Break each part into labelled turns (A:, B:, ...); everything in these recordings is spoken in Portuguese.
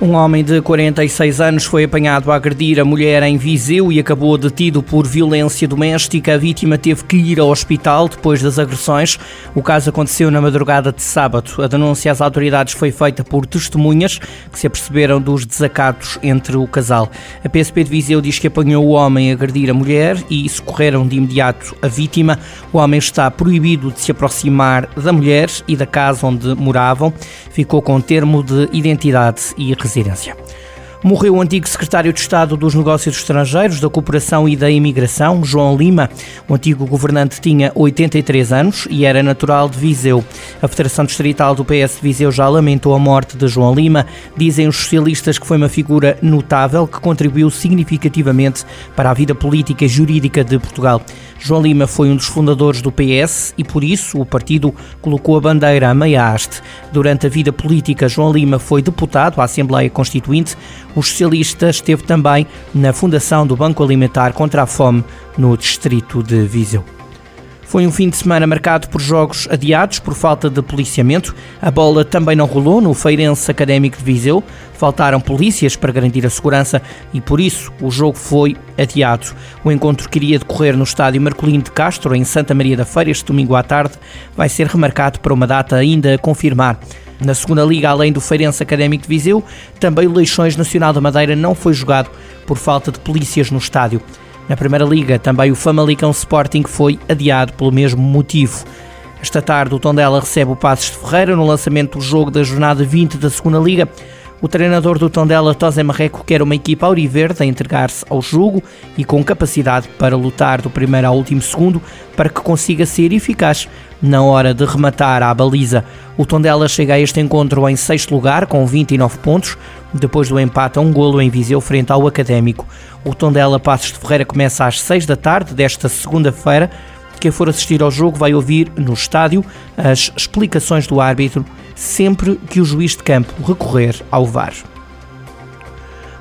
A: Um homem de 46 anos foi apanhado a agredir a mulher em Viseu e acabou detido por violência doméstica. A vítima teve que ir ao hospital depois das agressões. O caso aconteceu na madrugada de sábado. A denúncia às autoridades foi feita por testemunhas que se aperceberam dos desacatos entre o casal. A PSP de Viseu diz que apanhou o homem a agredir a mulher e socorreram de imediato a vítima. O homem está proibido de se aproximar da mulher e da casa onde moravam. Ficou com termo de identidade e residência. Morreu o antigo secretário de Estado dos Negócios Estrangeiros, da Cooperação e da Imigração, João Lima. O antigo governante tinha 83 anos e era natural de Viseu. A Federação Distrital do PS de Viseu já lamentou a morte de João Lima. Dizem os socialistas que foi uma figura notável que contribuiu significativamente para a vida política e jurídica de Portugal. João Lima foi um dos fundadores do PS e, por isso, o partido colocou a bandeira a meia haste. Durante a vida política, João Lima foi deputado à Assembleia Constituinte. Os socialistas esteve também na fundação do Banco Alimentar contra a Fome no distrito de Viseu. Foi um fim de semana marcado por jogos adiados por falta de policiamento. A bola também não rolou no Feirense Académico de Viseu. Faltaram polícias para garantir a segurança e por isso o jogo foi adiado. O encontro que iria decorrer no estádio Marcolino de Castro, em Santa Maria da Feira, este domingo à tarde, vai ser remarcado para uma data ainda a confirmar. Na segunda liga, além do Feirense Académico de Viseu, também o Leixões Nacional da Madeira não foi jogado por falta de polícias no estádio. Na Primeira Liga, também o Famalicão Sporting foi adiado pelo mesmo motivo. Esta tarde, o Tondela recebe o Passos de Ferreira no lançamento do jogo da jornada 20 da Segunda Liga. O treinador do Tondela, Tosé Marreco, quer uma equipa auriverde a entregar-se ao jogo e com capacidade para lutar do primeiro ao último segundo para que consiga ser eficaz na hora de rematar à baliza. O Tondela chega a este encontro em sexto lugar com 29 pontos, depois do empate a um golo em Viseu frente ao Académico. O Tondela Passos de Ferreira começa às 6 da tarde desta segunda-feira. Quem for assistir ao jogo vai ouvir no estádio as explicações do árbitro sempre que o juiz de campo recorrer ao VAR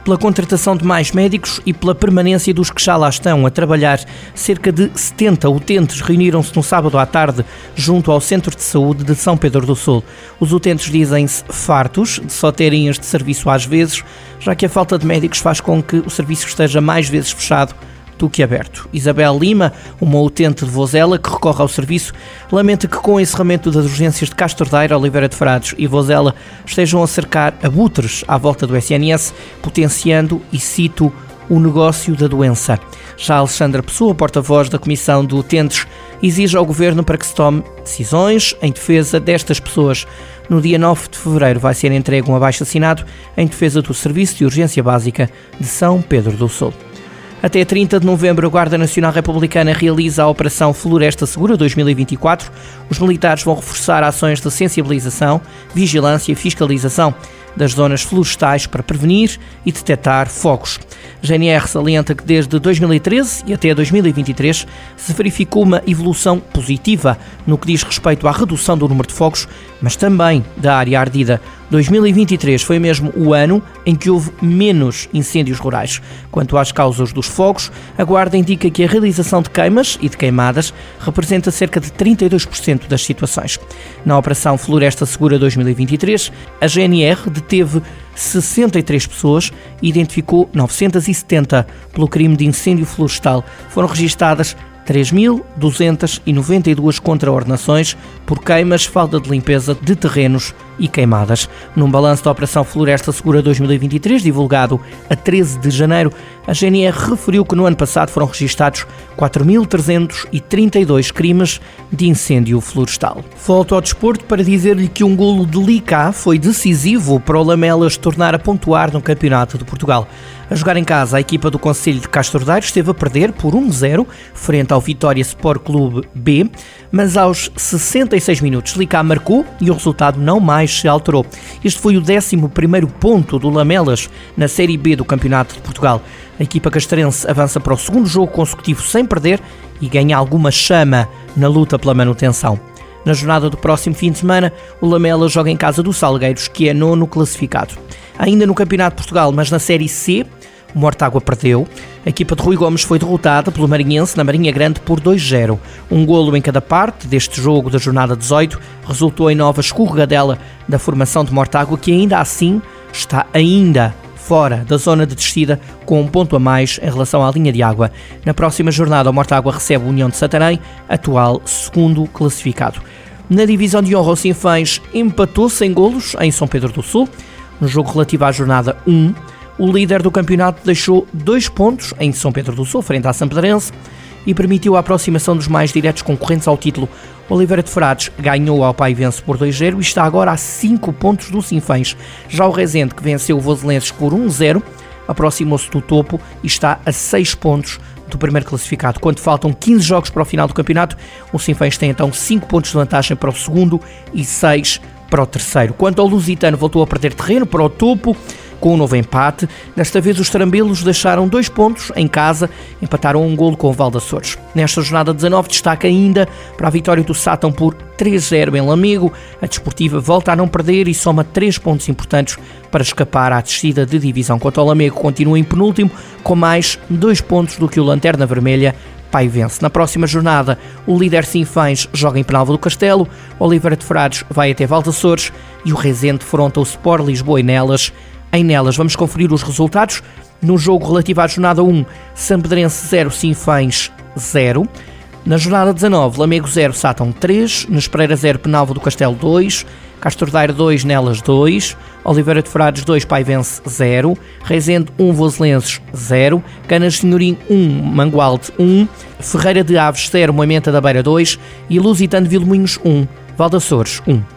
A: pela contratação de mais médicos e pela permanência dos que já lá estão a trabalhar. Cerca de 70 utentes reuniram-se no sábado à tarde junto ao Centro de Saúde de São Pedro do Sul. Os utentes dizem-se fartos de só terem este serviço às vezes, já que a falta de médicos faz com que o serviço esteja mais vezes fechado do que aberto. Isabel Lima, uma utente de Vozela que recorre ao serviço, lamenta que com o encerramento das urgências de Castordeira, Oliveira de Frades e Vozela estejam a cercar abutres à volta do SNS, potenciando, e cito, o negócio da doença. Já Alexandra Pessoa, porta-voz da Comissão de Utentes, exige ao Governo para que se tome decisões em defesa destas pessoas. No dia 9 de fevereiro vai ser entregue um abaixo-assinado em defesa do Serviço de Urgência Básica de São Pedro do Sul. Até 30 de novembro, a Guarda Nacional Republicana realiza a Operação Floresta Segura 2024. Os militares vão reforçar ações de sensibilização, vigilância e fiscalização das zonas florestais para prevenir e detectar fogos. A GNR salienta que desde 2013 e até 2023 se verificou uma evolução positiva no que diz respeito à redução do número de fogos, mas também da área ardida. 2023 foi mesmo o ano em que houve menos incêndios rurais. Quanto às causas dos fogos, a Guarda indica que a realização de queimas e de queimadas representa cerca de 32% das situações. Na Operação Floresta Segura 2023, a GNR deteve 63 pessoas e identificou 970 pelo crime de incêndio florestal. Foram registadas 3.292 contraordenações por queimas, falta de limpeza de terrenos e queimadas. Num balanço da Operação Floresta Segura 2023, divulgado a 13 de janeiro, a GNR referiu que no ano passado foram registados 4.332 crimes de incêndio florestal. Volto ao desporto para dizer-lhe que um golo de Licá foi decisivo para o Lamelas tornar a pontuar no Campeonato de Portugal. A jogar em casa, a equipa do Conselho de Castordeiro esteve a perder por 1-0 frente ao Vitória Sport Clube B, mas aos 66 minutos Licá marcou e o resultado não mais se alterou. Este foi o 11 ponto do Lamelas na Série B do Campeonato de Portugal. A equipa castrense avança para o segundo jogo consecutivo sem perder e ganha alguma chama na luta pela manutenção. Na jornada do próximo fim de semana, o Lamela joga em casa do Salgueiros, que é nono classificado. Ainda no Campeonato de Portugal, mas na Série C, o Mortágua perdeu. A equipa de Rui Gomes foi derrotada pelo Marinhense na Marinha Grande por 2-0. Um golo em cada parte deste jogo da jornada 18 resultou em nova escorregadela da formação de Mortágua, que ainda assim está ainda fora da zona de descida com um ponto a mais em relação à linha de água. Na próxima jornada, o Mortágua recebe a União de Santarém, atual segundo classificado. Na divisão de honra, o Sinfãs empatou sem golos em São Pedro do Sul. No jogo relativo à jornada 1, o líder do campeonato deixou dois pontos em São Pedro do Sul, frente à Sampedrense, e permitiu a aproximação dos mais diretos concorrentes ao título. Oliveira de Frades ganhou ao Pai Vence por 2-0 e está agora a 5 pontos do Sinfãs. Já o Rezende, que venceu o Voselenses por 1-0, aproximou-se do topo e está a 6 pontos do primeiro classificado. Quando faltam 15 jogos para o final do campeonato, o Sinfãs tem então 5 pontos de vantagem para o segundo e 6 para o terceiro. Quanto ao Lusitano, voltou a perder terreno para o topo com um novo empate. Desta vez os trambelos deixaram dois pontos em casa, empataram um golo com o Valdaçores. Nesta jornada 19 destaca ainda para a vitória do Sátão por 3-0 em Lamigo. A desportiva volta a não perder e soma três pontos importantes para escapar à descida de divisão. Quanto ao Lamego, continua em penúltimo com mais dois pontos do que o Lanterna Vermelha Pai vence. Na próxima jornada, o líder Sinfãs joga em Penalva do Castelo, Oliveira de Frades vai até Valdaçores e o Rezende fronta o Sport Lisboa e Nelas em Nelas, vamos conferir os resultados. No jogo relativo à jornada 1, Sampedrense 0, Sinfãs 0. Na jornada 19, Lamego 0, Sátão 3. Nespereira 0, Penalvo do Castelo 2. Castordeiro 2, Nelas 2. Oliveira de Frades 2, Paivense 0. Reisende 1, Voselenses 0. Canas Senhorim 1, Mangualde 1. Ferreira de Aves 0, Moimenta da Beira 2. E Lusitano de Vilmoinhos 1, Valdaçores 1.